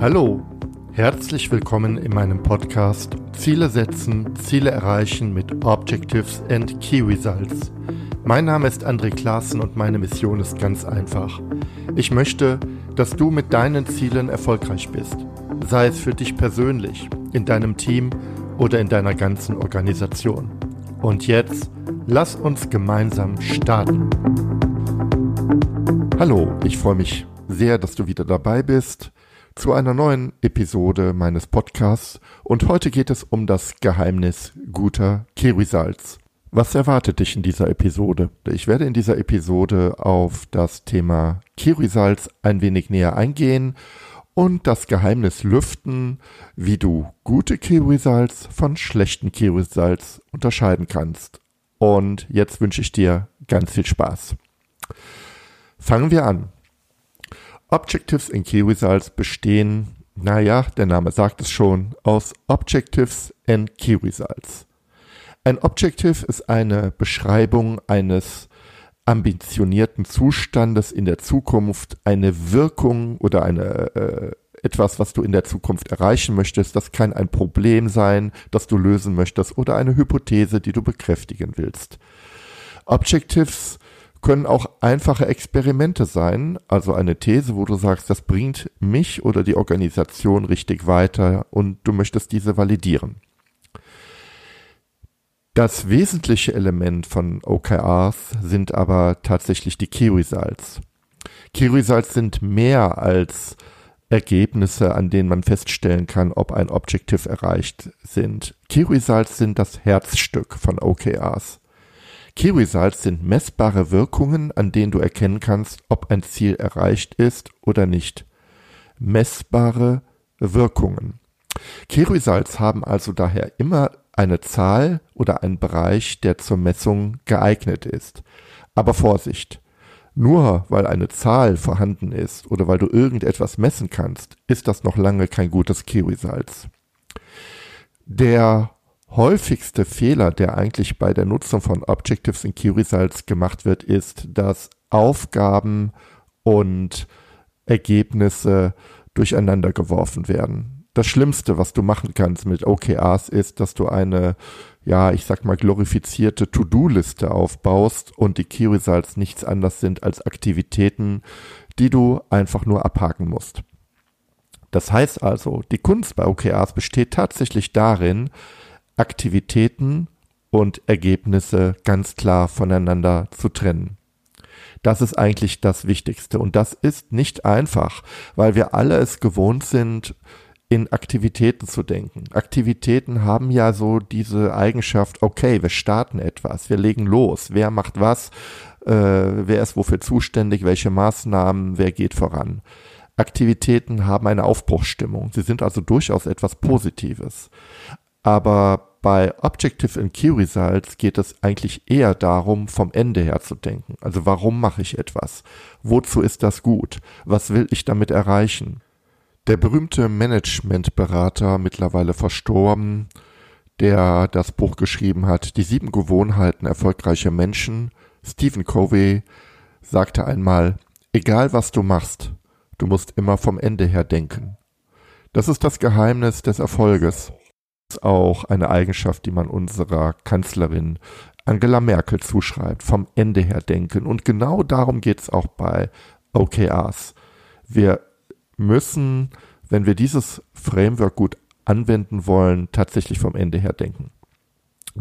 Hallo, herzlich willkommen in meinem Podcast Ziele setzen, Ziele erreichen mit Objectives and Key Results. Mein Name ist André Klaassen und meine Mission ist ganz einfach. Ich möchte, dass du mit deinen Zielen erfolgreich bist, sei es für dich persönlich, in deinem Team oder in deiner ganzen Organisation. Und jetzt lass uns gemeinsam starten. Hallo, ich freue mich sehr, dass du wieder dabei bist zu einer neuen Episode meines Podcasts und heute geht es um das Geheimnis guter Kirisalz. Was erwartet dich in dieser Episode? Ich werde in dieser Episode auf das Thema Kirisalz ein wenig näher eingehen und das Geheimnis lüften, wie du gute Kirisalz von schlechten Kirisalz unterscheiden kannst. Und jetzt wünsche ich dir ganz viel Spaß. Fangen wir an. Objectives in Key Results bestehen, naja, der Name sagt es schon, aus Objectives and Key Results. Ein Objective ist eine Beschreibung eines ambitionierten Zustandes in der Zukunft, eine Wirkung oder eine äh, etwas, was du in der Zukunft erreichen möchtest. Das kann ein Problem sein, das du lösen möchtest oder eine Hypothese, die du bekräftigen willst. Objectives können auch einfache Experimente sein, also eine These, wo du sagst, das bringt mich oder die Organisation richtig weiter und du möchtest diese validieren. Das wesentliche Element von OKRs sind aber tatsächlich die Key Results. Key Results sind mehr als Ergebnisse, an denen man feststellen kann, ob ein Objective erreicht sind. Key Results sind das Herzstück von OKRs. Results sind messbare Wirkungen, an denen du erkennen kannst, ob ein Ziel erreicht ist oder nicht. Messbare Wirkungen. Results haben also daher immer eine Zahl oder einen Bereich, der zur Messung geeignet ist. Aber Vorsicht! Nur weil eine Zahl vorhanden ist oder weil du irgendetwas messen kannst, ist das noch lange kein gutes Results. Der häufigste Fehler, der eigentlich bei der Nutzung von Objectives in Key Results gemacht wird, ist, dass Aufgaben und Ergebnisse durcheinander geworfen werden. Das Schlimmste, was du machen kannst mit OKRs, ist, dass du eine, ja, ich sag mal, glorifizierte To-Do-Liste aufbaust und die Key Results nichts anderes sind als Aktivitäten, die du einfach nur abhaken musst. Das heißt also, die Kunst bei OKRs besteht tatsächlich darin, Aktivitäten und Ergebnisse ganz klar voneinander zu trennen. Das ist eigentlich das Wichtigste. Und das ist nicht einfach, weil wir alle es gewohnt sind, in Aktivitäten zu denken. Aktivitäten haben ja so diese Eigenschaft, okay, wir starten etwas, wir legen los, wer macht was, äh, wer ist wofür zuständig, welche Maßnahmen, wer geht voran. Aktivitäten haben eine Aufbruchsstimmung. Sie sind also durchaus etwas Positives. Aber bei Objective and Key Results geht es eigentlich eher darum, vom Ende her zu denken. Also warum mache ich etwas? Wozu ist das gut? Was will ich damit erreichen? Der berühmte Managementberater, mittlerweile verstorben, der das Buch geschrieben hat, Die sieben Gewohnheiten erfolgreicher Menschen, Stephen Covey, sagte einmal, egal was du machst, du musst immer vom Ende her denken. Das ist das Geheimnis des Erfolges auch eine Eigenschaft, die man unserer Kanzlerin Angela Merkel zuschreibt, vom Ende her denken. Und genau darum geht es auch bei OKRs. Wir müssen, wenn wir dieses Framework gut anwenden wollen, tatsächlich vom Ende her denken.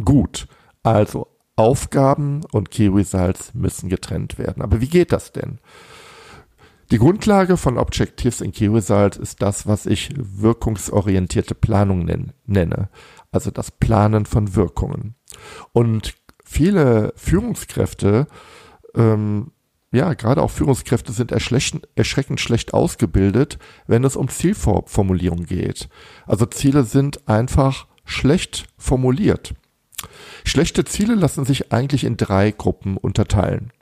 Gut, also Aufgaben und Key Results müssen getrennt werden. Aber wie geht das denn? Die Grundlage von Objectives in Key Result ist das, was ich wirkungsorientierte Planung nenne, also das Planen von Wirkungen. Und viele Führungskräfte, ähm, ja, gerade auch Führungskräfte sind erschreckend schlecht ausgebildet, wenn es um Zielformulierung geht. Also Ziele sind einfach schlecht formuliert. Schlechte Ziele lassen sich eigentlich in drei Gruppen unterteilen.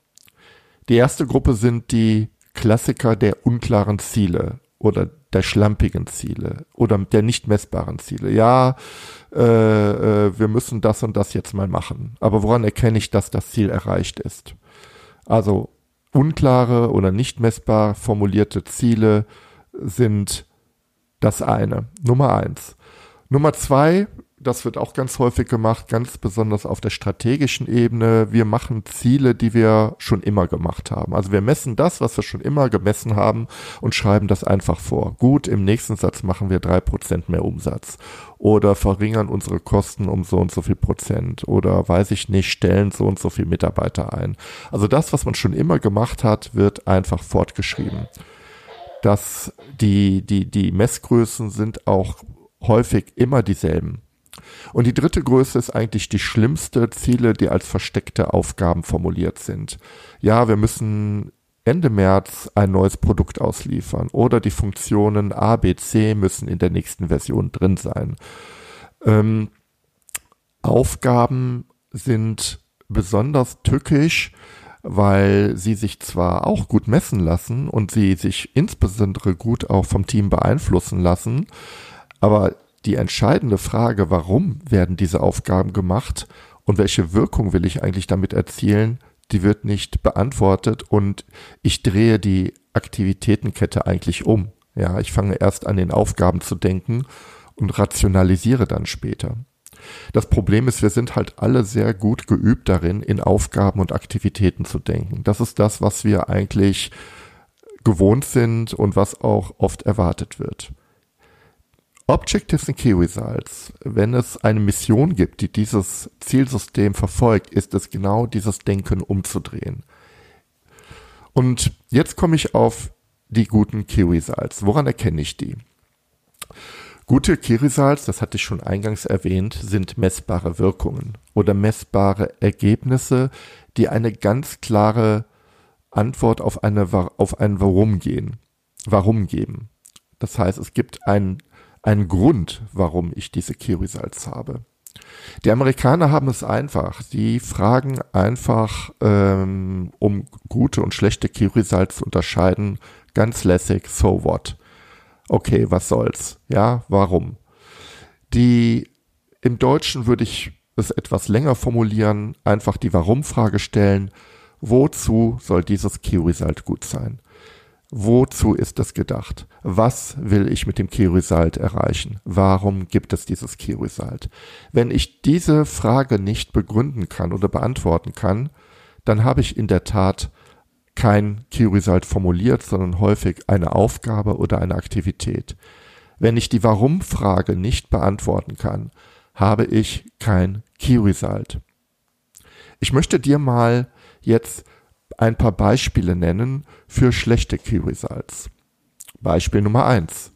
Die erste Gruppe sind die Klassiker der unklaren Ziele oder der schlampigen Ziele oder der nicht messbaren Ziele. Ja, äh, äh, wir müssen das und das jetzt mal machen. Aber woran erkenne ich, dass das Ziel erreicht ist? Also unklare oder nicht messbar formulierte Ziele sind Das eine. Nummer eins. Nummer zwei, das wird auch ganz häufig gemacht, ganz besonders auf der strategischen Ebene. Wir machen Ziele, die wir schon immer gemacht haben. Also wir messen das, was wir schon immer gemessen haben und schreiben das einfach vor. Gut, im nächsten Satz machen wir drei Prozent mehr Umsatz oder verringern unsere Kosten um so und so viel Prozent oder weiß ich nicht, stellen so und so viel Mitarbeiter ein. Also das, was man schon immer gemacht hat, wird einfach fortgeschrieben. Dass die, die, die Messgrößen sind auch häufig immer dieselben. Und die dritte Größe ist eigentlich die schlimmste Ziele, die als versteckte Aufgaben formuliert sind. Ja, wir müssen Ende März ein neues Produkt ausliefern oder die Funktionen A, B, C müssen in der nächsten Version drin sein. Ähm, Aufgaben sind besonders tückisch, weil sie sich zwar auch gut messen lassen und sie sich insbesondere gut auch vom Team beeinflussen lassen, aber die entscheidende Frage, warum werden diese Aufgaben gemacht und welche Wirkung will ich eigentlich damit erzielen, die wird nicht beantwortet und ich drehe die Aktivitätenkette eigentlich um. Ja, ich fange erst an den Aufgaben zu denken und rationalisiere dann später. Das Problem ist, wir sind halt alle sehr gut geübt darin, in Aufgaben und Aktivitäten zu denken. Das ist das, was wir eigentlich gewohnt sind und was auch oft erwartet wird. Objectives and Key Results, wenn es eine Mission gibt, die dieses Zielsystem verfolgt, ist es genau dieses Denken umzudrehen. Und jetzt komme ich auf die guten Key Results. Woran erkenne ich die? Gute Key Results, das hatte ich schon eingangs erwähnt, sind messbare Wirkungen oder messbare Ergebnisse, die eine ganz klare Antwort auf eine auf ein Warum gehen, Warum geben. Das heißt, es gibt einen ein Grund, warum ich diese Results habe. Die Amerikaner haben es einfach. Die fragen einfach, ähm, um gute und schlechte Results zu unterscheiden, ganz lässig, so what? Okay, was soll's? Ja, warum? Die, im Deutschen würde ich es etwas länger formulieren, einfach die Warum-Frage stellen. Wozu soll dieses Result gut sein? Wozu ist das gedacht? Was will ich mit dem Key Result erreichen? Warum gibt es dieses Key Result? Wenn ich diese Frage nicht begründen kann oder beantworten kann, dann habe ich in der Tat kein Key Result formuliert, sondern häufig eine Aufgabe oder eine Aktivität. Wenn ich die Warum-Frage nicht beantworten kann, habe ich kein Key Result. Ich möchte dir mal jetzt ein paar Beispiele nennen für schlechte Key Results. Beispiel Nummer eins: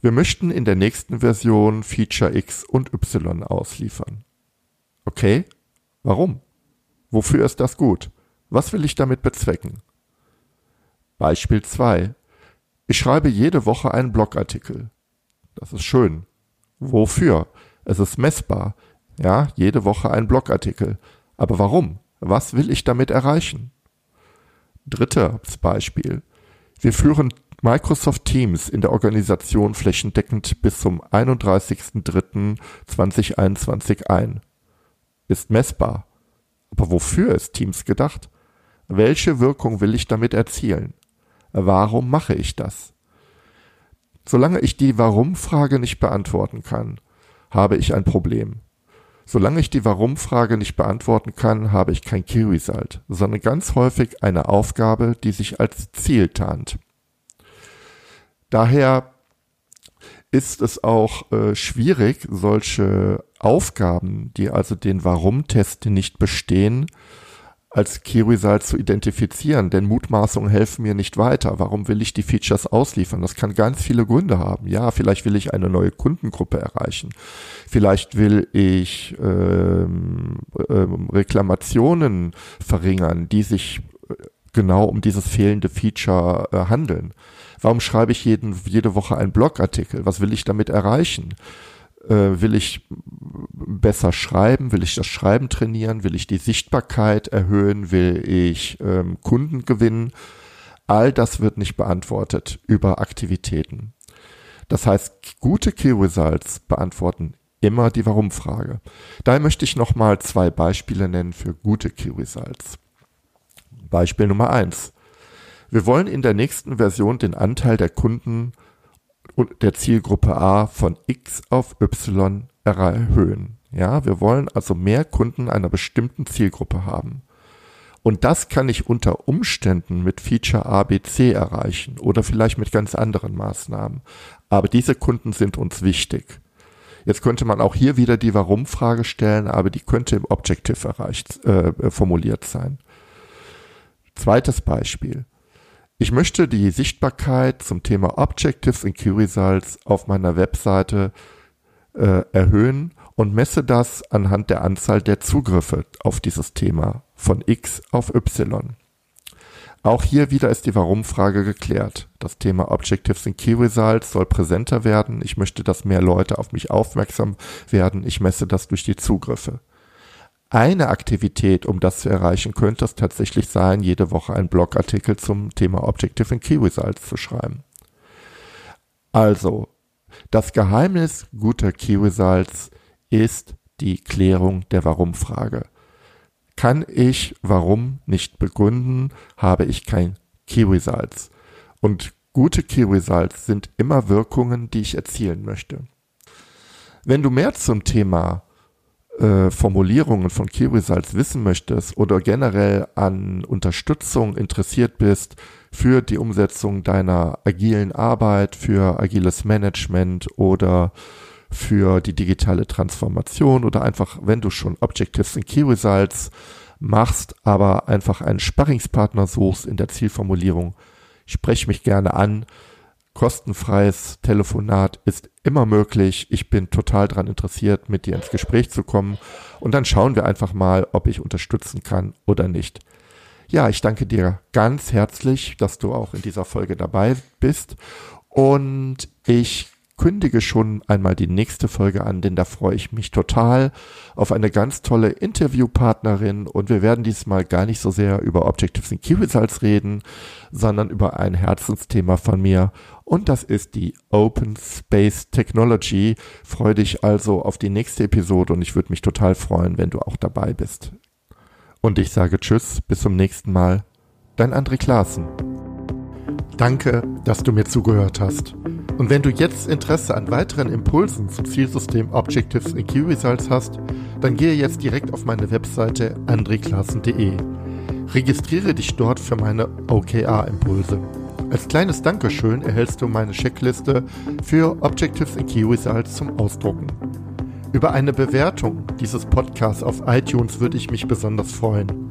Wir möchten in der nächsten Version Feature X und Y ausliefern. Okay, warum? Wofür ist das gut? Was will ich damit bezwecken? Beispiel 2. Ich schreibe jede Woche einen Blogartikel. Das ist schön. Wofür? Es ist messbar. Ja, jede Woche ein Blogartikel. Aber warum? Was will ich damit erreichen? Drittes Beispiel. Wir führen Microsoft Teams in der Organisation flächendeckend bis zum 31.03.2021 ein. Ist messbar. Aber wofür ist Teams gedacht? Welche Wirkung will ich damit erzielen? Warum mache ich das? Solange ich die Warum-Frage nicht beantworten kann, habe ich ein Problem. Solange ich die Warum-Frage nicht beantworten kann, habe ich kein Key Result, sondern ganz häufig eine Aufgabe, die sich als Ziel tarnt. Daher ist es auch äh, schwierig, solche Aufgaben, die also den Warum-Test nicht bestehen, als Key Result zu identifizieren, denn Mutmaßungen helfen mir nicht weiter. Warum will ich die Features ausliefern? Das kann ganz viele Gründe haben. Ja, vielleicht will ich eine neue Kundengruppe erreichen. Vielleicht will ich ähm, ähm, Reklamationen verringern, die sich äh, genau um dieses fehlende Feature äh, handeln. Warum schreibe ich jeden, jede Woche einen Blogartikel? Was will ich damit erreichen? Äh, will ich besser schreiben? Will ich das Schreiben trainieren? Will ich die Sichtbarkeit erhöhen? Will ich ähm, Kunden gewinnen? All das wird nicht beantwortet über Aktivitäten. Das heißt, gute Key Results beantworten immer die Warum-Frage. Daher möchte ich nochmal zwei Beispiele nennen für gute Key Results. Beispiel Nummer eins: Wir wollen in der nächsten Version den Anteil der Kunden der Zielgruppe A von X auf Y erhöhen. Ja, wir wollen also mehr Kunden einer bestimmten Zielgruppe haben. Und das kann ich unter Umständen mit Feature ABC erreichen oder vielleicht mit ganz anderen Maßnahmen. Aber diese Kunden sind uns wichtig. Jetzt könnte man auch hier wieder die Warum-Frage stellen, aber die könnte im Objective erreicht, äh, formuliert sein. Zweites Beispiel. Ich möchte die Sichtbarkeit zum Thema Objectives in Key Results auf meiner Webseite äh, erhöhen und messe das anhand der Anzahl der Zugriffe auf dieses Thema von X auf Y. Auch hier wieder ist die Warum-Frage geklärt. Das Thema Objectives in Key Results soll präsenter werden. Ich möchte, dass mehr Leute auf mich aufmerksam werden. Ich messe das durch die Zugriffe. Eine Aktivität, um das zu erreichen, könnte es tatsächlich sein, jede Woche einen Blogartikel zum Thema Objective in Key Results zu schreiben. Also, das Geheimnis guter Key Results ist die Klärung der Warum-Frage. Kann ich Warum nicht begründen, habe ich kein Key Results. Und gute Key Results sind immer Wirkungen, die ich erzielen möchte. Wenn du mehr zum Thema äh, Formulierungen von Key Results wissen möchtest oder generell an Unterstützung interessiert bist für die Umsetzung deiner agilen Arbeit, für agiles Management oder für die digitale Transformation oder einfach, wenn du schon Objectives und Key Results machst, aber einfach einen Sparringspartner suchst in der Zielformulierung, sprech mich gerne an. Kostenfreies Telefonat ist immer möglich. Ich bin total daran interessiert, mit dir ins Gespräch zu kommen. Und dann schauen wir einfach mal, ob ich unterstützen kann oder nicht. Ja, ich danke dir ganz herzlich, dass du auch in dieser Folge dabei bist. Und ich kündige schon einmal die nächste Folge an, denn da freue ich mich total auf eine ganz tolle Interviewpartnerin und wir werden diesmal gar nicht so sehr über Objectives in Key Results reden, sondern über ein Herzensthema von mir und das ist die Open Space Technology. Freue dich also auf die nächste Episode und ich würde mich total freuen, wenn du auch dabei bist. Und ich sage Tschüss, bis zum nächsten Mal. Dein André Klaassen. Danke, dass du mir zugehört hast. Und wenn du jetzt Interesse an weiteren Impulsen zum Zielsystem Objectives in Key Results hast, dann gehe jetzt direkt auf meine Webseite andreklassen.de. Registriere dich dort für meine OKR-Impulse. Als kleines Dankeschön erhältst du meine Checkliste für Objectives in Key Results zum Ausdrucken. Über eine Bewertung dieses Podcasts auf iTunes würde ich mich besonders freuen.